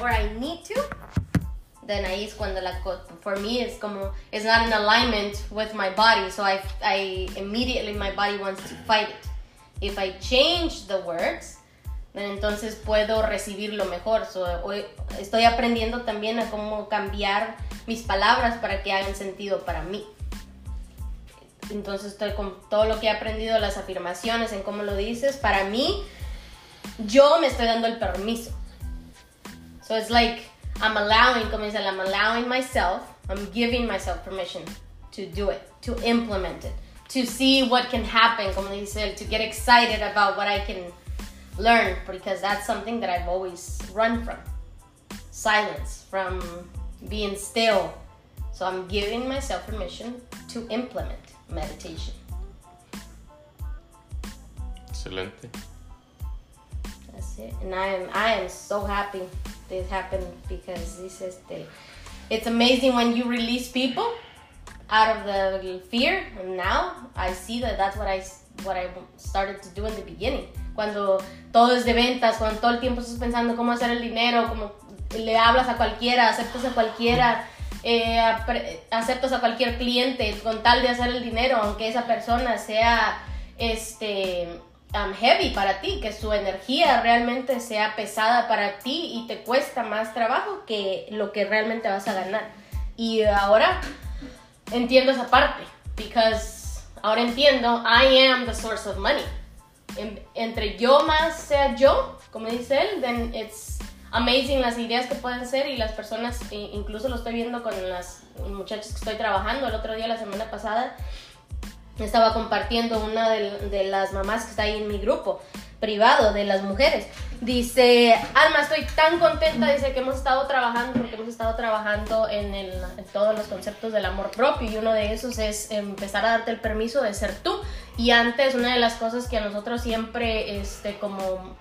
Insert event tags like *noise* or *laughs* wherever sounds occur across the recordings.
or I need to, then ahí es cuando la for me it's como it's not in alignment with my body, so I I immediately my body wants to fight it. If I change the words, then entonces puedo recibirlo mejor. So, hoy estoy aprendiendo también a cómo cambiar mis palabras para que hagan sentido para mí. Entonces estoy con todo lo que he aprendido, las afirmaciones, en cómo lo dices, para mí, yo me estoy dando el permiso. So it's like I'm allowing, como dice, I'm allowing myself, I'm giving myself permission to do it, to implement it, to see what can happen, como dice, to get excited about what I can learn, because that's something that I've always run from. Silence, from being still. So I'm giving myself permission to implement meditation. Excelente. That's it. And I am I am so happy this happened because this is the it's amazing when you release people out of the fear and now I see that that's what I what I started to do in the beginning. Cuando todo es de ventas, cuando todo el tiempo estás pensando cómo hacer el dinero, como le hablas a cualquiera, aceptas a cualquiera, eh, aceptas a cualquier cliente con tal de hacer el dinero, aunque esa persona sea este um, heavy para ti, que su energía realmente sea pesada para ti y te cuesta más trabajo que lo que realmente vas a ganar. Y ahora entiendo esa parte, because ahora entiendo, I am the source of money. En- entre yo más sea yo, como dice él, then it's amazing las ideas que pueden ser y las personas, e- incluso lo estoy viendo con las muchachas que estoy trabajando el otro día, la semana pasada, estaba compartiendo una de, de las mamás que está ahí en mi grupo privado de las mujeres. Dice, Alma, estoy tan contenta, dice que hemos estado trabajando, porque hemos estado trabajando en, el, en todos los conceptos del amor propio y uno de esos es empezar a darte el permiso de ser tú. Y antes, una de las cosas que a nosotros siempre, este, como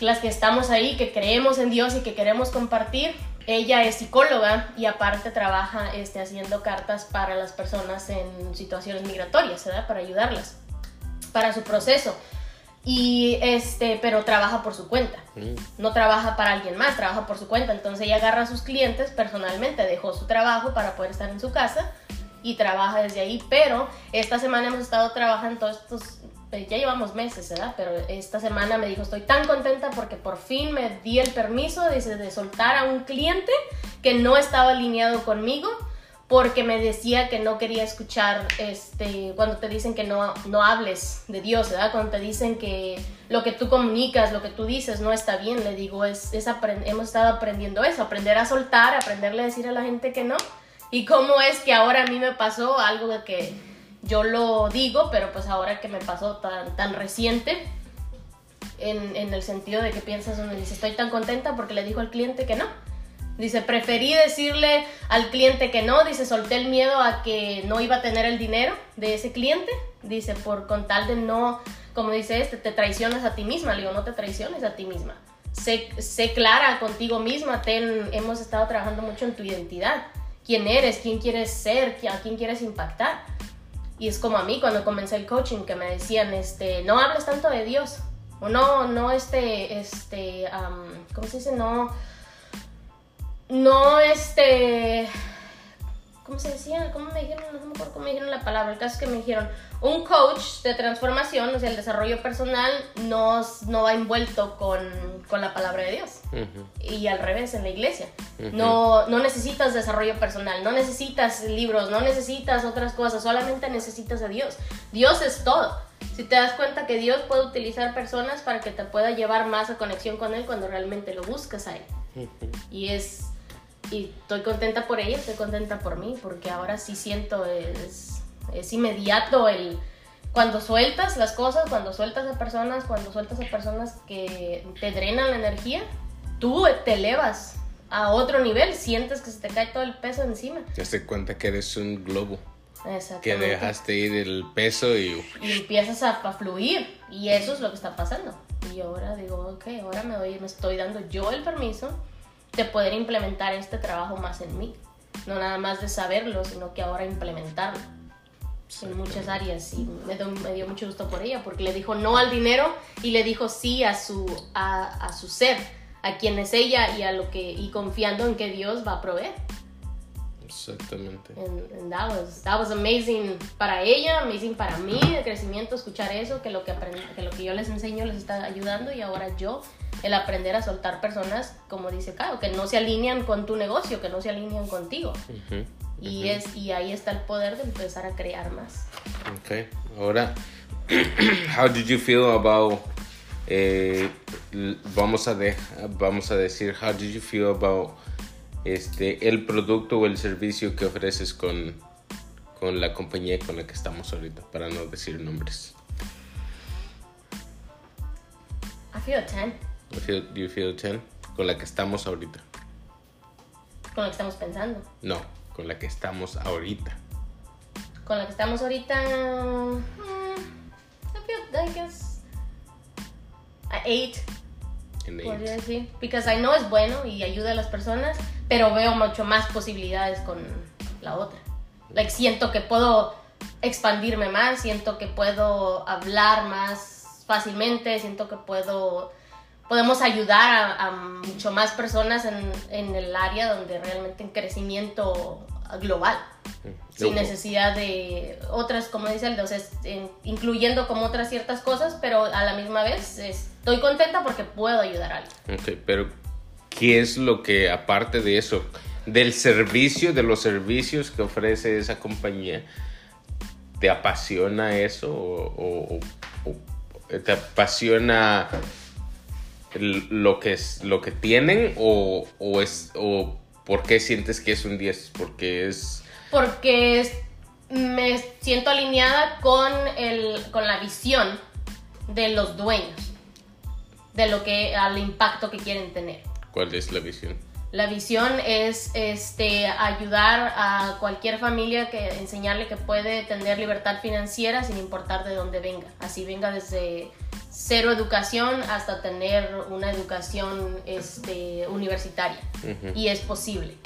las que estamos ahí, que creemos en Dios y que queremos compartir. Ella es psicóloga y aparte trabaja este, haciendo cartas para las personas en situaciones migratorias, ¿verdad? Para ayudarlas, para su proceso. Y este, pero trabaja por su cuenta. No trabaja para alguien más, trabaja por su cuenta. Entonces ella agarra a sus clientes personalmente, dejó su trabajo para poder estar en su casa y trabaja desde ahí. Pero esta semana hemos estado trabajando todos estos, ya llevamos meses, ¿verdad? Pero esta semana me dijo, estoy tan contenta porque por fin me di el permiso de soltar a un cliente que no estaba alineado conmigo porque me decía que no quería escuchar este cuando te dicen que no, no hables de Dios, ¿verdad? Cuando te dicen que lo que tú comunicas, lo que tú dices no está bien, le digo, es, es hemos estado aprendiendo eso, aprender a soltar, aprenderle a decir a la gente que no. Y cómo es que ahora a mí me pasó algo que yo lo digo, pero pues ahora que me pasó tan, tan reciente, en, en el sentido de que piensas, uno dice, estoy tan contenta porque le dijo al cliente que no. Dice, preferí decirle al cliente que no, dice, solté el miedo a que no iba a tener el dinero de ese cliente, dice, por con tal de no, como dice este, te traicionas a ti misma, le digo, no te traiciones a ti misma. Sé, sé clara contigo misma, ten, hemos estado trabajando mucho en tu identidad, quién eres, quién quieres ser, a quién quieres impactar. Y es como a mí cuando comencé el coaching que me decían, este, no hables tanto de Dios, o no, no, este, este, ¿cómo se dice? No, no, este, ¿cómo se decía? ¿Cómo me dijeron? No me acuerdo cómo me dijeron la palabra. El caso es que me dijeron, un coach de transformación, o sea, el desarrollo personal, no, no va envuelto con, con la palabra de Dios. Ujú. Y al revés, en la iglesia. no, no necesitas desarrollo personal, no necesitas libros, no necesitas otras cosas, solamente necesitas a Dios. Dios es todo. Si te das cuenta que Dios puede utilizar personas para que te pueda llevar más a conexión con Él cuando realmente lo buscas a Él. Y es y estoy contenta por ella, estoy contenta por mí, porque ahora sí siento, es, es inmediato el... Cuando sueltas las cosas, cuando sueltas a personas, cuando sueltas a personas que te drenan la energía, tú te elevas a otro nivel, sientes que se te cae todo el peso encima. Te das cuenta que eres un globo. Que dejaste ir el peso y y empiezas a, a fluir y eso es lo que está pasando y ahora digo ok ahora me doy me estoy dando yo el permiso de poder implementar este trabajo más en mí no nada más de saberlo sino que ahora implementarlo en muchas áreas y me, dio- me dio mucho gusto por ella porque le dijo no al dinero y le dijo sí a su a, a su ser a quién es ella y a lo que y confiando en que Dios va a proveer. Exactamente. And, and that was that was amazing para ella, amazing para mí, de crecimiento escuchar eso, que lo que aprend- que lo que yo les enseño les está ayudando y ahora yo el aprender a soltar personas como dice Caio, que no se alinean con tu negocio, que no se alinean contigo. Ujú. Y es y ahí está el poder de empezar a crear más. Okay. Ahora, *clears throat* how did you feel about eh, vamos a de- vamos a decir how did you feel about este el producto o el servicio que ofreces con con la compañía con la que estamos ahorita para no decir nombres. I feel a 10 You feel, do you feel 10 con la que estamos ahorita? con lo que estamos pensando. No, con la que estamos ahorita. Con lo que estamos ahorita mm, I feel I guess a 8 En podría eight. decir. Because I know es bueno y ayuda a las personas, pero veo mucho más posibilidades con la otra. Like, siento que puedo expandirme más, siento que puedo hablar más fácilmente, siento que puedo podemos ayudar a, a mucho más personas en, en el área donde realmente en crecimiento global sin Yo- necesidad de otras, como dice el dos, es, en- incluyendo como otras ciertas cosas, pero a la misma vez estoy contenta porque puedo ayudar a alguien. Ok, pero ¿qué es lo que, aparte de eso, del servicio, de los servicios que ofrece esa compañía, te apasiona eso o, o- o- o te apasiona lo que es lo que tienen o, o es o por qué sientes que es un 10 porque es Porque es- me siento alineada con, el, con la visión de los dueños, de lo que, al impacto que quieren tener. cuál es la visión La visión es este, ayudar a cualquier familia que enseñarle que puede tener libertad financiera sin importar de dónde venga. Así venga desde cero educación hasta tener una educación este, universitaria. Ujú. Y es posible.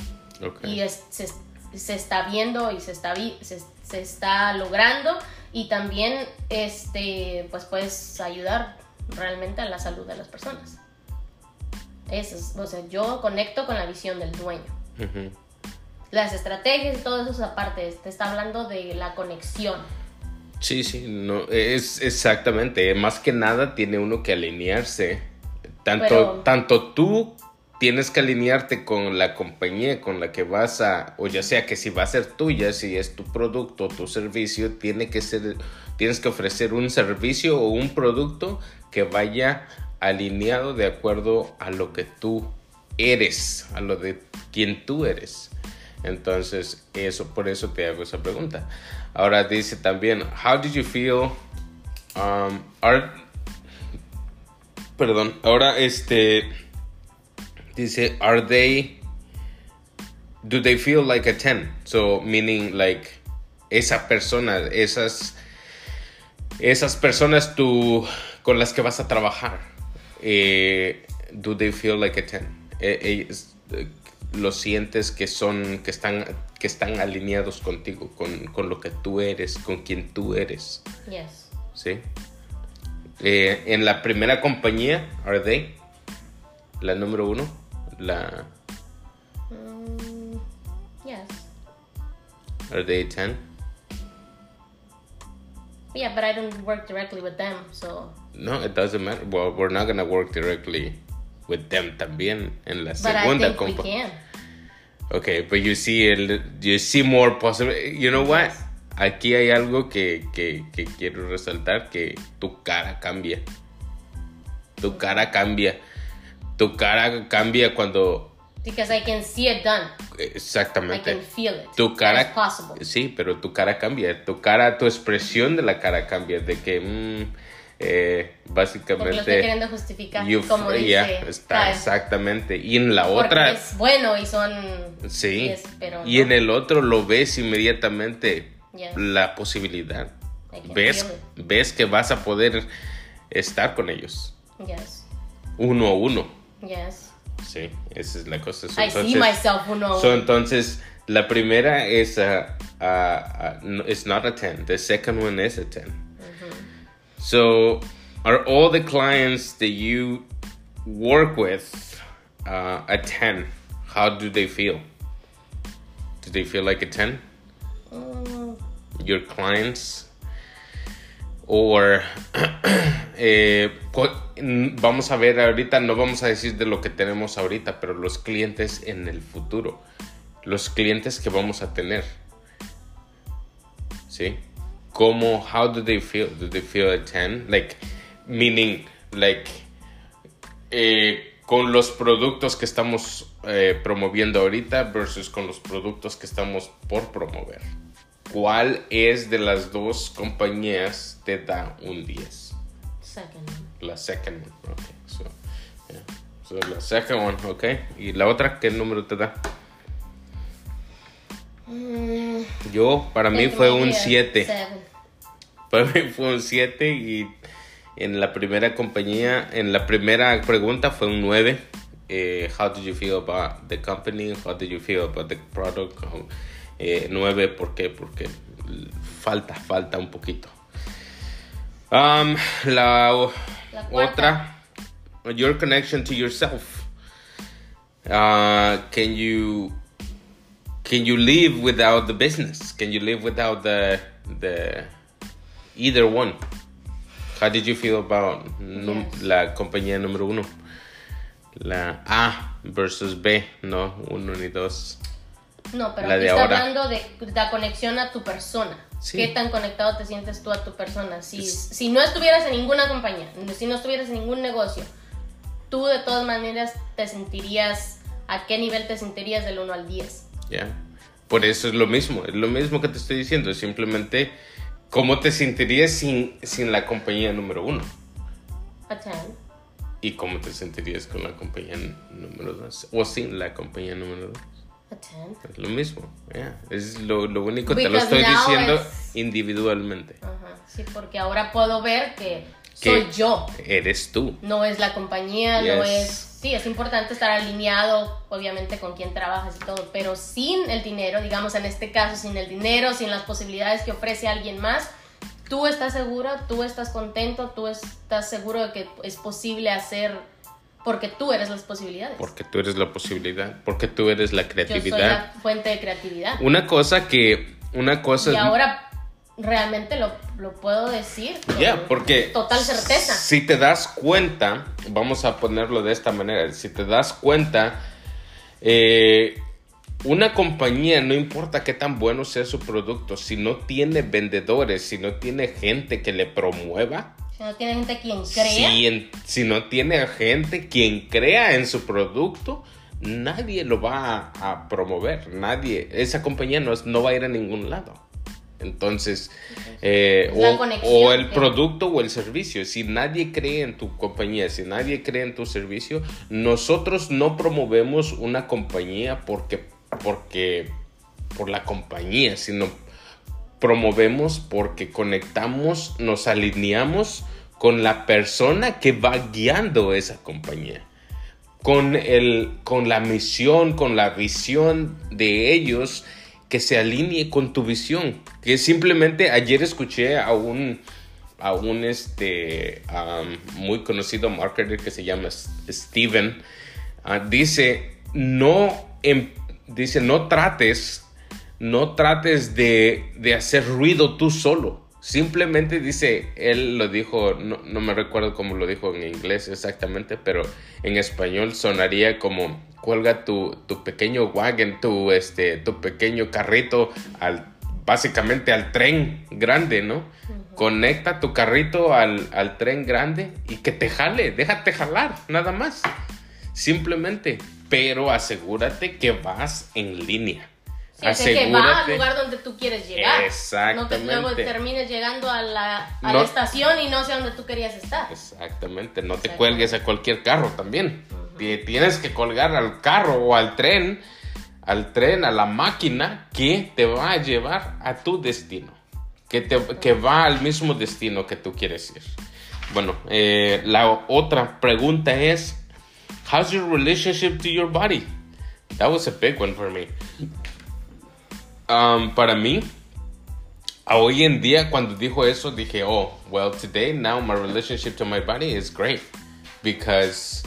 Ok. Y es- se, se está viendo y se está, vi- se, se está logrando. Y también este, pues puedes ayudar realmente a la salud de las personas. Eso es, o sea, yo conecto con la visión del dueño. Ujú. Las estrategias y todo eso es aparte, te está hablando de la conexión. Sí, sí, no, es exactamente. Más que nada tiene uno que alinearse. Tanto, Pero- tanto tú tienes que alinearte con la compañía con la que vas a, o ya sea que si va a ser tuya, si es tu producto, tu servicio, tiene que ser, tienes que ofrecer un servicio o un producto que vaya alineado de acuerdo a lo que tú eres, a lo de quien tú eres. Entonces, eso, por eso te hago esa pregunta. Ahora dice también, how did you feel? Um, are- perdón, ahora este dice, are they, do they feel like a 10? So, meaning like esa persona, esas, esas personas tú, con las que vas a trabajar, eh, do they feel like a 10? Eh, eh, lo sientes que son, que están, que están alineados contigo, con, con lo que tú eres, con quien tú eres, Yes. ¿sí? Eh, en la primera compañía, ¿are they? La número uno, la, Mm, yes. ¿are they 10? Yeah, but I don't work directly with them, so. No, it doesn't matter. Well, we're not gonna work directly with them también en la But segunda think we compa- can. Okay, but you see el, you see more possible. You know what? Aquí hay algo que, que, que quiero resaltar que tu cara cambia. Tu cara cambia. Tu cara cambia cuando Because I can see it done. I exactamente. can feel it. Tu cara possible. Sí, pero tu cara cambia. Tu cara, tu expresión de la cara cambia. De que mm, eh, Porque lo básicamente queriendo justificar. you- como dice. ya, está exactamente. Y en la Porque otra es bueno y son. Sí. pero y no. en el otro lo ves inmediatamente la posibilidad. Ves, ves que vas a poder estar con ellos Yes. uno a uno. Yes. Sí, esa es la cosa. So, I see myself uno. so, entonces, la primera es a, a- a- no, it's not a 10. The second one is a 10. So, are all the clients that you work with uh, a 10, how do they feel? Do they feel like a 10? Mm, Your clients? Or *clears throat* eh, vamos a ver ahorita, no vamos a decir de lo que tenemos ahorita, pero los clientes en el futuro, los clientes que vamos a tener, ¿sí? ¿Cómo, how do they feel? Do they feel a 10? Like, meaning, like, eh, con los productos que estamos eh, promoviendo ahorita versus con los productos que estamos por promover. ¿Cuál es de las dos compañías te da un 10? second. La second one, ok. So, yeah. So, la second one, ok. ¿Y la otra qué número te da? Mm, Yo, para mí fue un a 7. seven. Para mí fue un 7 y en la primera compañía, en la primera pregunta fue un 9. Eh, how did you feel about the company? How did you feel about the product? Eh, 9, ¿por qué? Porque falta, falta un poquito. Um, la La otra, your connection to yourself. Uh, can you can you live without the business? Can you live without the the either one? How did you feel about Yes. la compañía número uno? La A versus B, no uno ni dos. No, pero La aquí de está ahora. hablando de la conexión a tu persona. Sí. ¿Qué tan conectado te sientes tú a tu persona? Si, Es- si no estuvieras en ninguna compañía, si no estuvieras en ningún negocio, tú de todas maneras te sentirías, ¿a qué nivel te sentirías del 1 al 10? Ya. Por eso es lo mismo, es lo mismo que te estoy diciendo, simplemente cómo te sentirías sin, sin la compañía número uno 10. y cómo te sentirías con la compañía número dos o sin la compañía número dos. A 10. Es lo mismo, es lo, lo único, te lo Because estoy diciendo es- individualmente. Ajá, sí, porque ahora puedo ver que Que soy yo. Eres tú. No es la compañía, no es... Sí, es importante estar alineado, obviamente, con quien trabajas y todo, pero sin el dinero, digamos en este caso, sin el dinero, sin las posibilidades que ofrece alguien más, tú estás segura, tú estás contento, tú estás seguro de que es posible hacer, porque tú eres las posibilidades. Porque tú eres la posibilidad, porque tú eres la Yo soy creatividad. la fuente de creatividad. Una cosa que, una cosa Y ahora realmente lo, lo puedo decir. con Ya, porque Total certeza. Si te das cuenta, vamos a ponerlo de esta manera, si te das cuenta, eh, una compañía, no importa qué tan bueno sea su producto, si no tiene vendedores, si no tiene gente que le promueva, Si no tiene gente quien crea. si, en- si no tiene gente quien crea en su producto, nadie lo va a, a promover, nadie, esa compañía no, es- no va a ir a ningún lado. Entonces, eh, o, el que- producto o el servicio, si nadie cree en tu compañía, si nadie cree en tu servicio, nosotros no promovemos una compañía porque, porque, por la compañía, sino promovemos porque conectamos, nos alineamos con la persona que va guiando esa compañía. Con, el, con la misión, con la visión de ellos que se alinee con tu visión. Que simplemente ayer escuché a un, a un este, muy conocido marketer que se llama Steven. ah, dice, no, em- dice, no trates no trates de, de hacer ruido tú solo. Simplemente dice, él lo dijo, no, no me recuerdo cómo lo dijo en inglés exactamente, pero en español sonaría como cuelga tu, tu pequeño wagon, tu, este, tu pequeño carrito al, básicamente al tren grande, ¿no? Conecta tu carrito al, al tren grande y que te jale, déjate jalar, nada más. Simplemente, pero asegúrate que vas en línea. O sea, que va al Asegúrate. lugar donde tú quieres llegar. No que luego Exactamente. termines llegando a la, a No. la estación y no sé dónde tú querías estar. Exactamente, no te cuelgues a cualquier carro también. Ti- Tienes que colgar al carro o al tren, al tren, a la máquina que te va a llevar a tu destino, que, te, que va al mismo destino que tú quieres ir. Bueno, eh, la otra pregunta es, how's your relationship to your body? That was a big one for me. Um, para mí, hoy en día cuando dijo eso dije oh well today now my relationship to my body is great because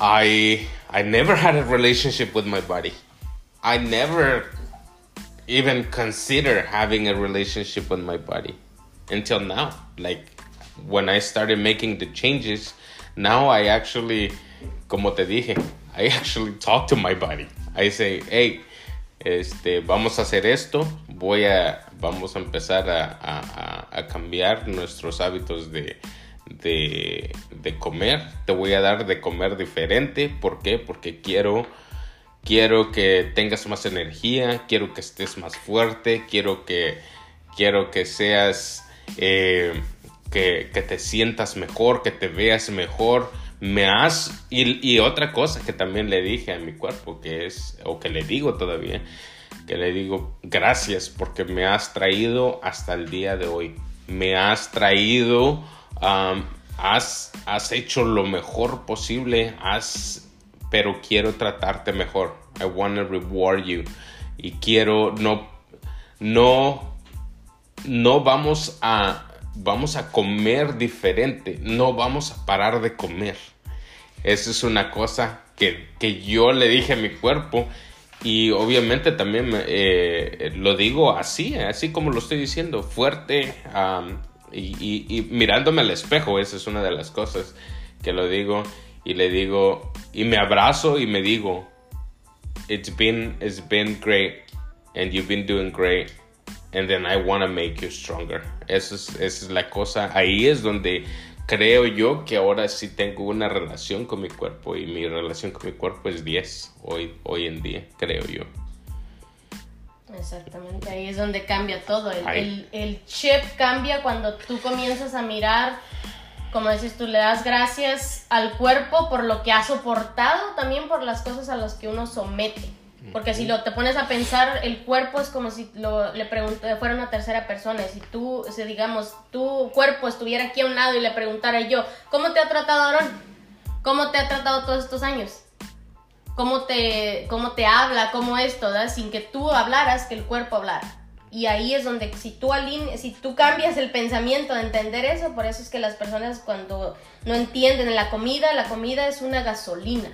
I I never had a relationship with my body. I never even consider having a relationship with my body until now. Like when I started making the changes, now I actually, como te dije, I actually talk to my body. I say, hey, este, vamos a hacer esto, voy a, vamos a empezar a, cambiar nuestros hábitos de, de, comer, te voy a dar de comer diferente, ¿por qué? Porque quiero, quiero que tengas más energía, quiero que estés más fuerte, quiero que, quiero que seas, eh, que, te sientas mejor, que te veas mejor, me has, y, otra cosa que también le dije a mi cuerpo, que es, o que le digo todavía, que le digo gracias porque me has traído hasta el día de hoy. Me has traído, has, has hecho lo mejor posible, has, pero quiero tratarte mejor. I want to reward you. Y quiero, no, no, no vamos a, vamos a comer diferente. No vamos a parar de comer. Esa es una cosa que, que yo le dije a mi cuerpo. Y obviamente también eh, lo digo así, así como lo estoy diciendo, fuerte y, mirándome al espejo, esa es una de las cosas que lo digo. Y le digo y me abrazo y me digo, it's been, it's been great and you've been doing great and then I want to make you stronger. Esa es, esa es la cosa, ahí es donde creo yo que ahora sí tengo una relación con mi cuerpo y mi relación con mi cuerpo es 10 hoy, hoy en día, creo yo. Exactamente, ahí es donde cambia todo. El, el, el, chip cambia cuando tú comienzas a mirar, como dices tú, le das gracias al cuerpo por lo que ha soportado, también por las cosas a las que uno somete. Porque si lo te pones a pensar, el cuerpo es como si lo, le fuera una tercera persona. Si tú, si digamos, tu cuerpo estuviera aquí a un lado y le preguntara yo, ¿cómo te ha tratado Aaron? ¿Cómo te ha tratado todos estos años? ¿Cómo te, cómo te habla? ¿Cómo esto? ¿verdad? Sin que tú hablaras, que el cuerpo hablara. Y ahí es donde si tú, aline, si tú cambias el pensamiento de entender eso, por eso es que las personas cuando no entienden la comida, la comida es una gasolina.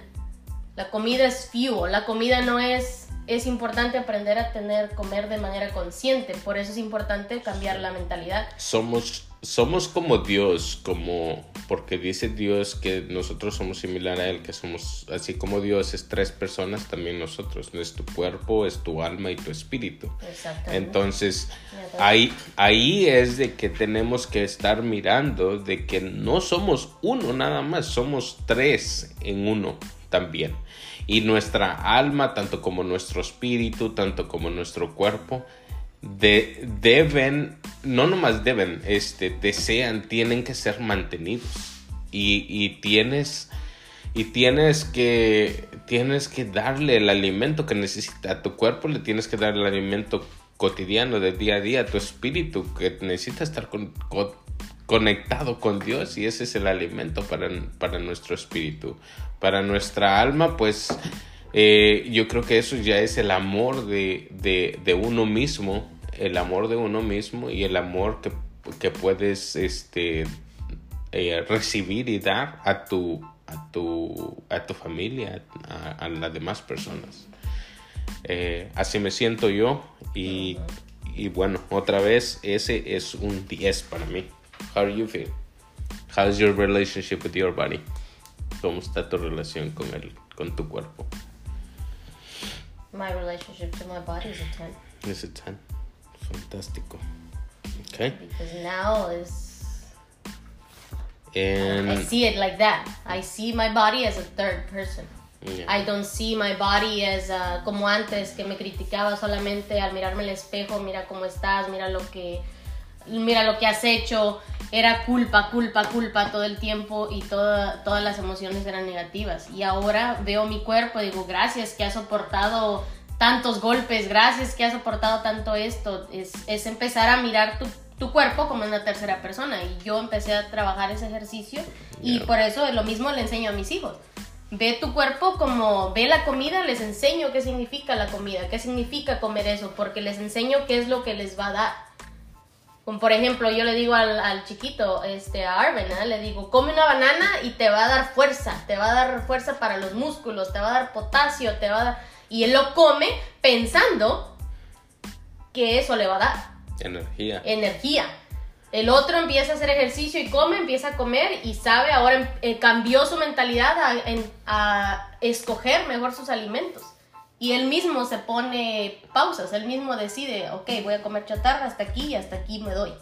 La comida es fuel, la comida no es... Es importante aprender a tener, comer de manera consciente, por eso es importante cambiar la mentalidad. Somos, somos como Dios, como, porque dice Dios que nosotros somos similar a Él, que somos, así como Dios es tres personas, también nosotros, es tu cuerpo, es tu alma y tu espíritu. Exactamente. Entonces, ahí, ahí es de que tenemos que estar mirando de que no somos uno nada más, somos tres en uno también. Y nuestra alma, tanto como nuestro espíritu, tanto como nuestro cuerpo, de, deben, no nomás deben, este, desean, tienen que ser mantenidos. Y, y, tienes, y tienes que, tienes que darle el alimento que necesita a tu cuerpo, le tienes que dar el alimento cotidiano de día a día a tu espíritu que necesita estar con, con, conectado con Dios y ese es el alimento para, para nuestro espíritu. Para nuestra alma, pues eh, yo creo que eso ya es el amor de, de, de, uno mismo, el amor de uno mismo y el amor que, que puedes este, eh, recibir y dar a tu, a tu, a tu familia, a, las demás personas. Eh, así me siento yo y, y bueno, otra vez, ese es un 10 para mí. How do you feel? How's your relationship with your body? ¿Cómo está tu relación con el, con tu cuerpo? My relationship to my body is a 10. Es a 10. Fantástico. Okay. Because now is And I see it like that. I see my body as a third person. Yeah. I don't see my body as uh, como antes que me criticaba solamente al mirarme al espejo, mira cómo estás, mira lo que mira lo que has hecho, era culpa, culpa, culpa todo el tiempo y toda, todas las emociones eran negativas. Y ahora veo mi cuerpo y digo, gracias que has soportado tantos golpes, gracias que has soportado tanto esto. Es, es empezar a mirar tu, tu, cuerpo como una tercera persona. Y yo empecé a trabajar ese ejercicio y Yeah. por eso lo mismo le enseño a mis hijos. Ve tu cuerpo como ve la comida, les enseño qué significa la comida, qué significa comer eso, porque les enseño qué es lo que les va a dar Como por ejemplo, yo le digo al, al chiquito, este, a Arben, ¿eh? le digo, come una banana y te va a dar fuerza, te va a dar fuerza para los músculos, te va a dar potasio, te va a dar... Y él lo come pensando que eso le va a dar Energía. energía. El otro empieza a hacer ejercicio y come, empieza a comer y sabe, ahora eh, cambió su mentalidad a, en- a escoger mejor sus alimentos. Y él mismo se pone pausas, él mismo decide, ok, voy a comer chatarra hasta aquí y hasta aquí me doy.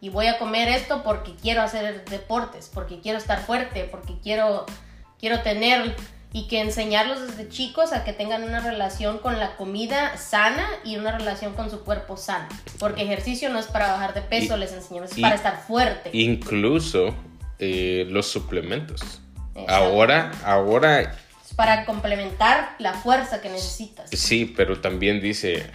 Y voy a comer esto porque quiero hacer deportes, porque quiero estar fuerte, porque quiero, quiero tener y que enseñarlos desde chicos a que tengan una relación con la comida sana y una relación con su cuerpo sano. Porque ejercicio no es para bajar de peso, Y- les enseñamos, es para estar fuerte. Incluso eh, los suplementos. Exacto. Ahora, ahora para complementar la fuerza que necesitas. sí, pero también dice,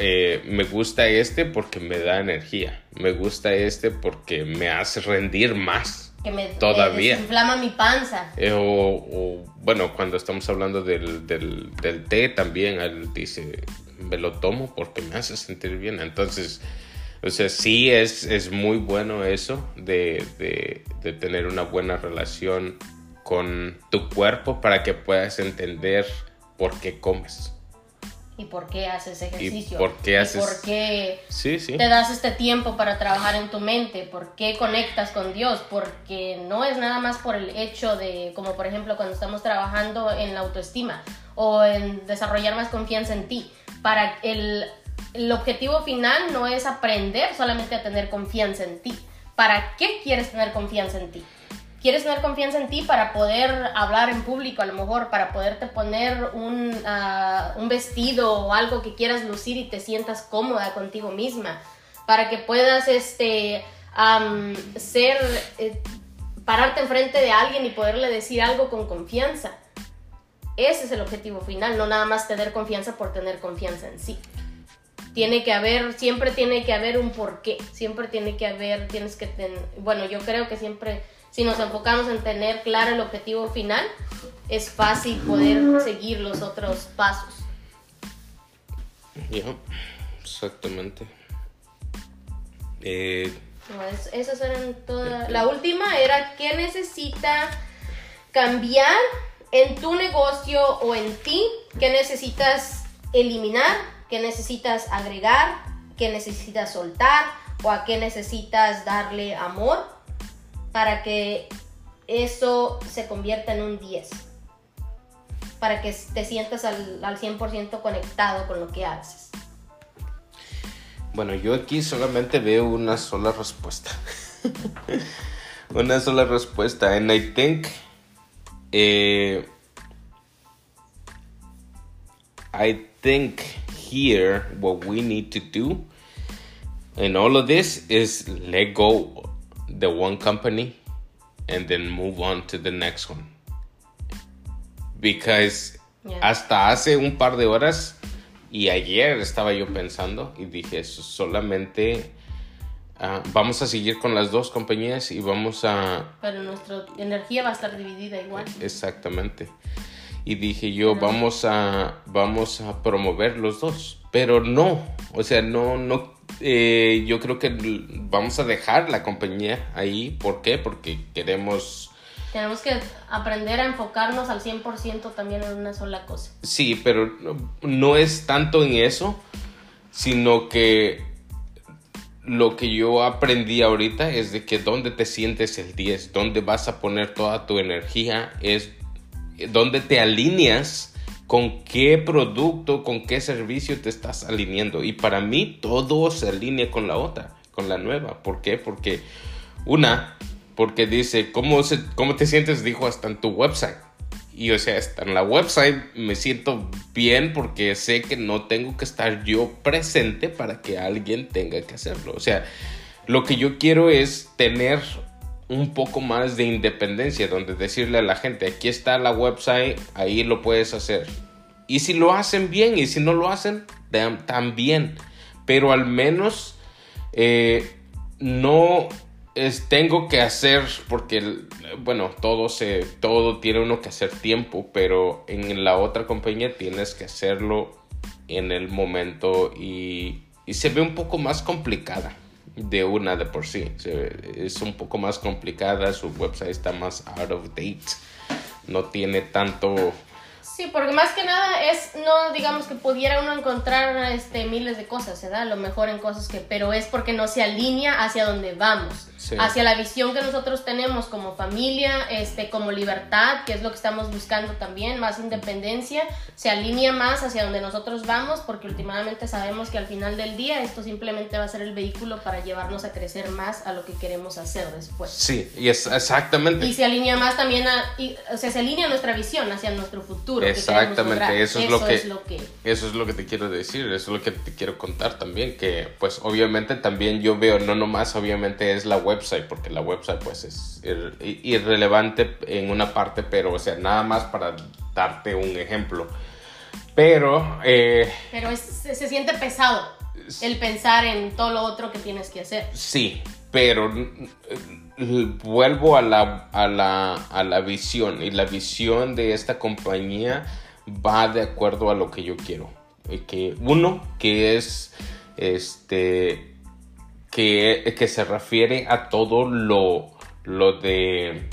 eh, me gusta este porque me da energía. Me gusta este porque me hace rendir más. Que me, Todavía. me desinflama mi panza. Eh, o, o, bueno, cuando estamos hablando del, del, del té también, él dice, me lo tomo porque me hace sentir bien. Entonces, o sea, sí es, es muy bueno eso de, de, de tener una buena relación con tu cuerpo para que puedas entender por qué comes. ¿Y por qué haces ejercicio? por qué ¿Y haces- por qué Sí, sí. te das este tiempo para trabajar en tu mente? ¿Por qué conectas con Dios? Porque no es nada más por el hecho de, como por ejemplo cuando estamos trabajando en la autoestima o en desarrollar más confianza en ti. Para el, el objetivo final no es aprender solamente a tener confianza en ti. ¿Para qué quieres tener confianza en ti? Quieres tener confianza en ti para poder hablar en público, a lo mejor, para poderte poner un, ah, vestido o algo que quieras lucir y te sientas cómoda contigo misma, para que puedas este, ser, eh, pararte enfrente de alguien y poderle decir algo con confianza. Ese es el objetivo final, no nada más tener confianza por tener confianza en sí. Tiene que haber, siempre tiene que haber un porqué, siempre tiene que haber, tienes que tener, bueno, yo creo que siempre, si nos enfocamos en tener claro el objetivo final, es fácil poder seguir los otros pasos. Ya, exactamente. Eh, No, es- esas eran todas. La última era qué necesita cambiar en tu negocio o en ti, qué necesitas eliminar, qué necesitas agregar, qué necesitas soltar o a qué necesitas darle amor para que eso se convierta en un 10. Para que te sientas al, al 100% conectado con lo que haces. Bueno, yo aquí solamente veo una sola respuesta. *laughs* una sola respuesta. And I think. eh, I think here what we need to do in all of this is let go the one company and then move on to the next one. Because Yeah. hasta hace un par de horas y ayer estaba yo pensando y dije "So- solamente ah, vamos a seguir con las dos compañías y vamos a Pero nuestra energía va a estar dividida igual. exactamente y dije yo vamos a vamos a promover los dos pero no o sea no no eh, yo creo que vamos a dejar la compañía ahí ¿por qué? porque queremos Tenemos que aprender a enfocarnos al 100% también en una sola cosa. Sí, pero no, no es tanto en eso, sino que lo que yo aprendí ahorita es de que donde te sientes el 10, donde vas a poner toda tu energía, es donde te alineas con qué producto, con qué servicio te estás alineando. Y para mí todo se alinea con la otra, con la nueva. ¿Por qué? Porque una, porque dice, ¿cómo, se, cómo te sientes? Dijo hasta en tu website. Y o sea, hasta en la website me siento bien porque sé que no tengo que estar yo presente para que alguien tenga que hacerlo. O sea, lo que yo quiero es tener un poco más de independencia, donde decirle a la gente, aquí está la website, ahí lo puedes hacer. Y si lo hacen bien y si no lo hacen, tam- también. Pero al menos eh, no es, tengo que hacer, porque, bueno, todo, se, todo tiene uno que hacer tiempo, pero en la otra compañía tienes que hacerlo en el momento y se ve un poco más complicada. De una de por sí. Es un poco más complicada, su website está más out of date, no tiene tanto Sí, porque más que nada es, no digamos que pudiera uno encontrar este, miles de cosas, ¿verdad? A lo mejor en cosas que, pero es porque no se alinea hacia donde vamos, hacia la visión que nosotros tenemos como familia, este, como libertad, que es lo que estamos buscando también, más independencia, se alinea más hacia donde nosotros vamos, porque últimamente sabemos que al final del día esto simplemente va a ser el vehículo para llevarnos a crecer más a lo que queremos hacer después. Sí, y es exactamente. Y se alinea más también a, o sea, se alinea nuestra visión hacia nuestro futuro. Exactamente, eso, es, lo que, eso es lo que te quiero decir, eso es lo que te quiero contar también, que pues obviamente también yo veo, no nomás obviamente es la website, porque la website pues es irrelevante en una parte, pero o sea, nada más para darte un ejemplo. Pero... Eh, pero se, se siente pesado el pensar en todo lo otro que tienes que hacer. Sí, pero vuelvo a la, a la, a la visión y la visión de esta compañía va de acuerdo a lo que yo quiero. Eh, que uno, que es este, que, que se refiere a todo lo, lo de,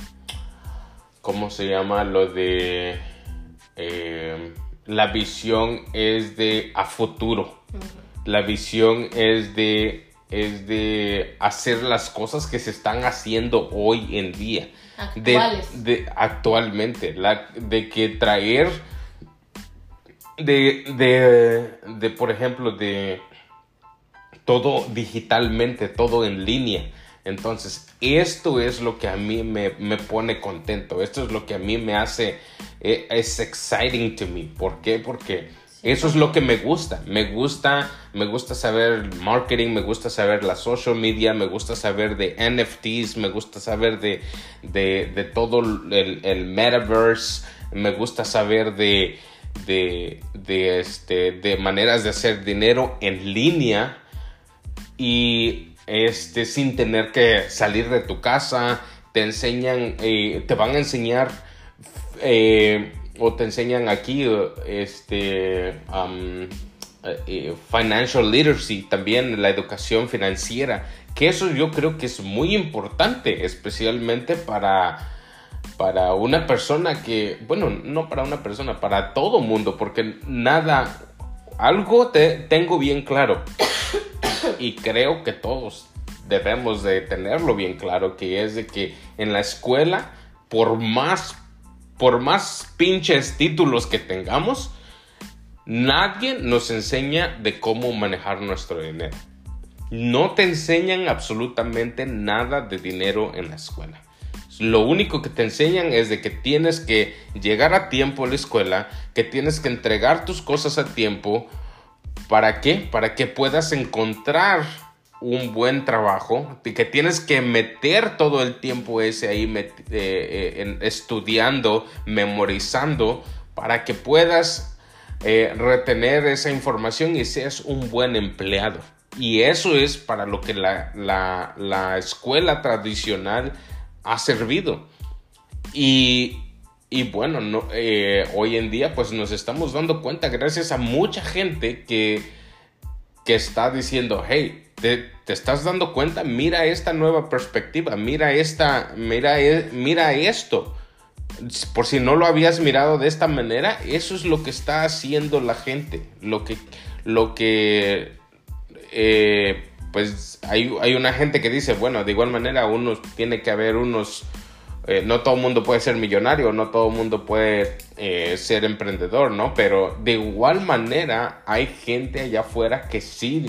¿cómo se llama? Lo de, eh, la visión es de a futuro. La visión es de es de hacer las cosas que se están haciendo hoy en día. Actuales. De, actualmente. La, de que traer. De, de, de, por ejemplo, de todo digitalmente, todo en línea. Entonces, esto es lo que a mí me, me, pone contento. Esto es lo que a mí me hace. Eh, es exciting to me. ¿Por qué? Porque eso es lo que me gusta. Me gusta, me gusta saber marketing, me gusta saber la social media, me gusta saber de NFTs, me gusta saber de, de, todo el, metaverse, me gusta saber de, de, de, este, de maneras de hacer dinero en línea y este, sin tener que salir de tu casa. Te enseñan, eh, te van a enseñar. Eh, o te enseñan aquí este um, eh, financial literacy también la educación financiera que eso yo creo que es muy importante especialmente para para una persona que bueno no para una persona para todo mundo porque nada algo te tengo bien claro y creo que todos debemos de tenerlo bien claro que es de que en la escuela por más por más pinches títulos que tengamos, nadie nos enseña de cómo manejar nuestro dinero. No te enseñan absolutamente nada de dinero en la escuela. Lo único que te enseñan es de que tienes que llegar a tiempo a la escuela, que tienes que entregar tus cosas a tiempo. ¿Para qué? Para que puedas encontrar un buen trabajo, que tienes que meter todo el tiempo ese ahí eh, eh, estudiando, memorizando, para que puedas eh, retener esa información y seas un buen empleado. Y eso es para lo que la, escuela tradicional ha servido. Y, bueno, no, hoy en día pues nos estamos dando cuenta gracias a mucha gente que, que está diciendo, hey, te, estás dando cuenta, mira esta nueva perspectiva, mira esta, mira, e, mira esto. Por si no lo habías mirado de esta manera, eso es lo que está haciendo la gente. Lo que, lo que, eh, pues hay, hay, una gente que dice, bueno, de igual manera uno tiene que haber unos, eh, no todo el mundo puede ser millonario, no todo el mundo puede eh, ser emprendedor, ¿no? Pero de igual manera hay gente allá afuera que sí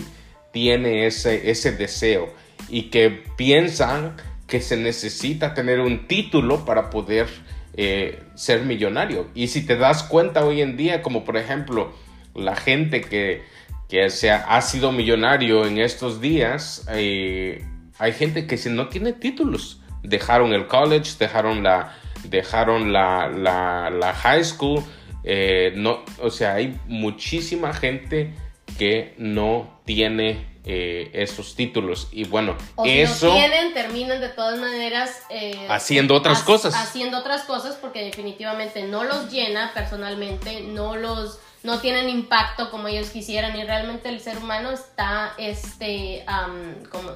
tiene ese, ese deseo y que piensan que se necesita tener un título para poder eh, ser millonario. Y si te das cuenta hoy en día, como por ejemplo la gente que, que ha, sido millonario en estos días, eh, hay gente que si no tiene títulos, dejaron el college, dejaron la, dejaron la, la, high school, eh, no, o sea, hay muchísima gente que no tiene eh, esos títulos. Y bueno, o si eso... No tienen, terminan de todas maneras... Eh, haciendo otras cosas. Haciendo otras cosas porque definitivamente no los llena personalmente, no los no tienen impacto como ellos quisieran y realmente el ser humano está, este,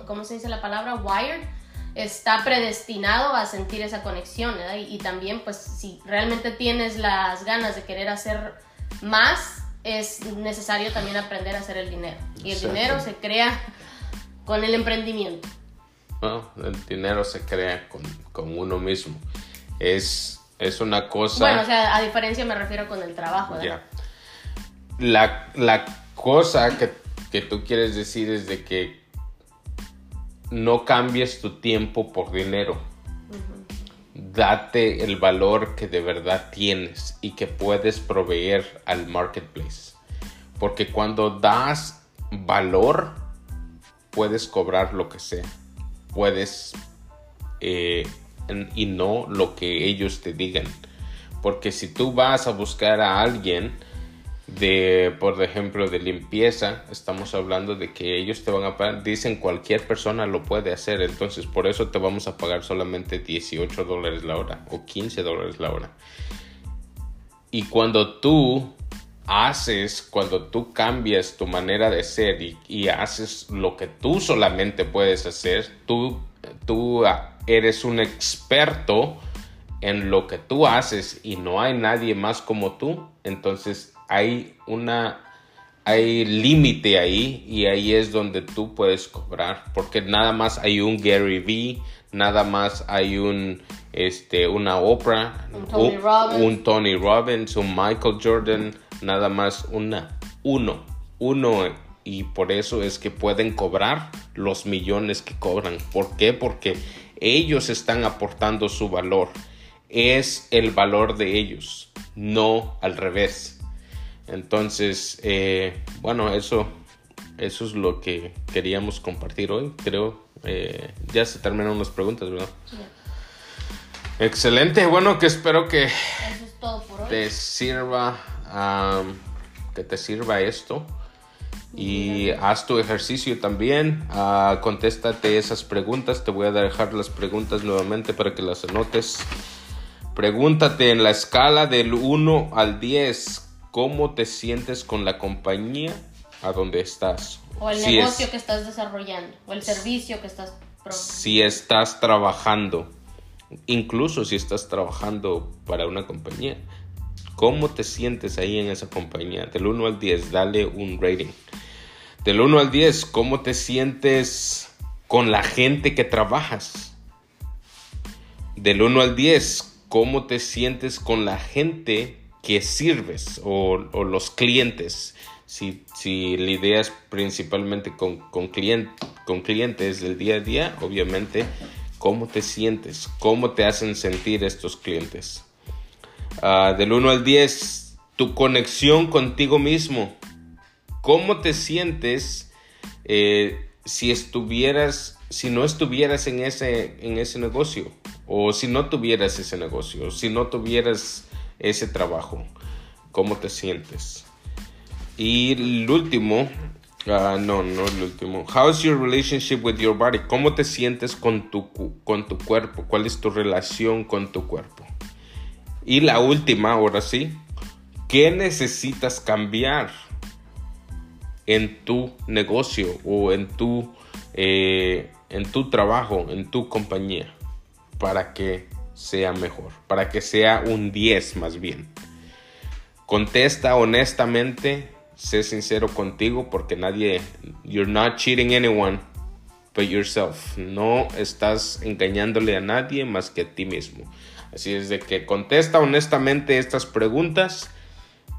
¿cómo, se dice la palabra? Wired, está predestinado a sentir esa conexión, y, y, también pues si realmente tienes las ganas de querer hacer más, es necesario también aprender a hacer el dinero. Y el dinero se crea con el emprendimiento. No, el dinero se crea con, con uno mismo. Es, es una cosa... Bueno, o sea, a diferencia me refiero con el trabajo. Ya. La, la, cosa que, que tú quieres decir es de que no cambies tu tiempo por dinero. Date el valor que de verdad tienes y que puedes proveer al marketplace. Porque cuando das valor, puedes cobrar lo que sea. Puedes eh, y no lo que ellos te digan. Porque si tú vas a buscar a alguien de, por ejemplo, de limpieza, estamos hablando de que ellos te van a pagar, dicen cualquier persona lo puede hacer, entonces por eso te vamos a pagar solamente 18 dólares la hora o 15 dólares la hora. Y cuando tú haces, cuando tú cambias tu manera de ser y, haces lo que tú solamente puedes hacer, tú, tú eres un experto en lo que tú haces y no hay nadie más como tú, entonces hay una hay límite ahí y ahí es donde tú puedes cobrar porque nada más hay un Gary Vee, nada más hay un este una Oprah, un Tony, Robbins. un Tony Robbins, un Michael Jordan, nada más una uno, uno y por eso es que pueden cobrar los millones que cobran. ¿Por qué? Porque ellos están aportando su valor. Es el valor de ellos, no al revés. Entonces, eh, bueno, eso, eso es lo que queríamos compartir hoy. Creo, eh, ya se terminaron las preguntas, ¿verdad? Excelente, bueno, que espero que te sirva, que te sirva esto. Y haz tu ejercicio también. Uh, contéstate esas preguntas. Te voy a dejar las preguntas nuevamente para que las anotes. Pregúntate en la escala del 1 al 10 cómo te sientes con la compañía a donde estás. O el negocio que estás desarrollando, o el servicio que estás Si estás trabajando, incluso si estás trabajando para una compañía, ¿cómo te sientes ahí en esa compañía? Del 1 al 10, dale un rating. Del 1 al 10, ¿cómo te sientes con la gente que trabajas? Del 1 al 10, ¿cómo te sientes con la gente que sirves o, los clientes. Si, si lidias principalmente con, con, con clientes del día a día, obviamente, ¿cómo te sientes? ¿Cómo te hacen sentir estos clientes? Ah, del 1 al 10, tu conexión contigo mismo. ¿Cómo te sientes eh, si estuvieras, si no estuvieras en ese, en ese negocio? O si no tuvieras ese negocio, si no tuvieras ese trabajo. ¿Cómo te sientes? Y el último, ah, no, no el último. How's your relationship with your body? ¿Cómo te sientes con tu, con tu cuerpo? ¿Cuál es tu relación con tu cuerpo? Y la última, ahora sí, ¿qué necesitas cambiar en tu negocio o en tu, eh, en tu trabajo, en tu compañía, para que sea mejor, para que sea un 10 más bien. Contesta honestamente, sé sincero contigo porque nadie, you're not cheating anyone but yourself. No estás engañándole a nadie más que a ti mismo. Así es de que contesta honestamente estas preguntas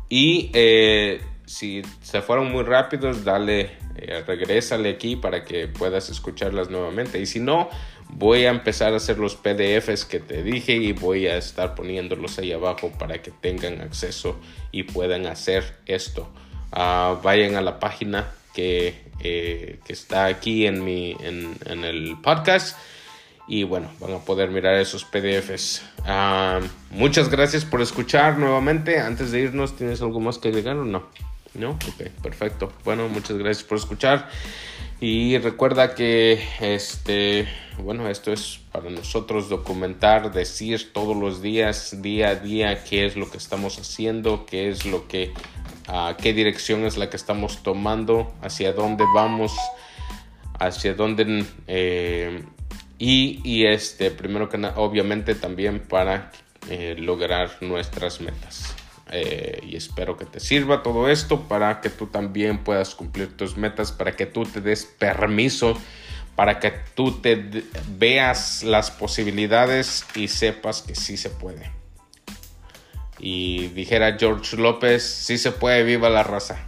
y eh, si se fueron muy rápidos, dale, eh, regrésale aquí para que puedas escucharlas nuevamente. Y si no, voy a empezar a hacer los PDFs que te dije y voy a estar poniéndolos ahí abajo para que tengan acceso y puedan hacer esto. Ah, vayan a la página que, eh, que está aquí en, mi, en, el podcast y bueno, van a poder mirar esos PDFs. Ah, muchas gracias por escuchar nuevamente. Antes de irnos, ¿tienes algo más que agregar o no? No, ok, perfecto. Bueno, muchas gracias por escuchar. Y recuerda que este, bueno, esto es para nosotros documentar, decir todos los días, día a día, qué es lo que estamos haciendo, qué es lo que qué dirección es la que estamos tomando, hacia dónde vamos, hacia dónde... Eh, y, este, primero que nada, obviamente también para eh, lograr nuestras metas. Eh, y espero que te sirva todo esto para que tú también puedas cumplir tus metas, para que tú te des permiso, para que tú te veas las posibilidades y sepas que sí se puede. Y dijera George López, sí se puede, viva la raza.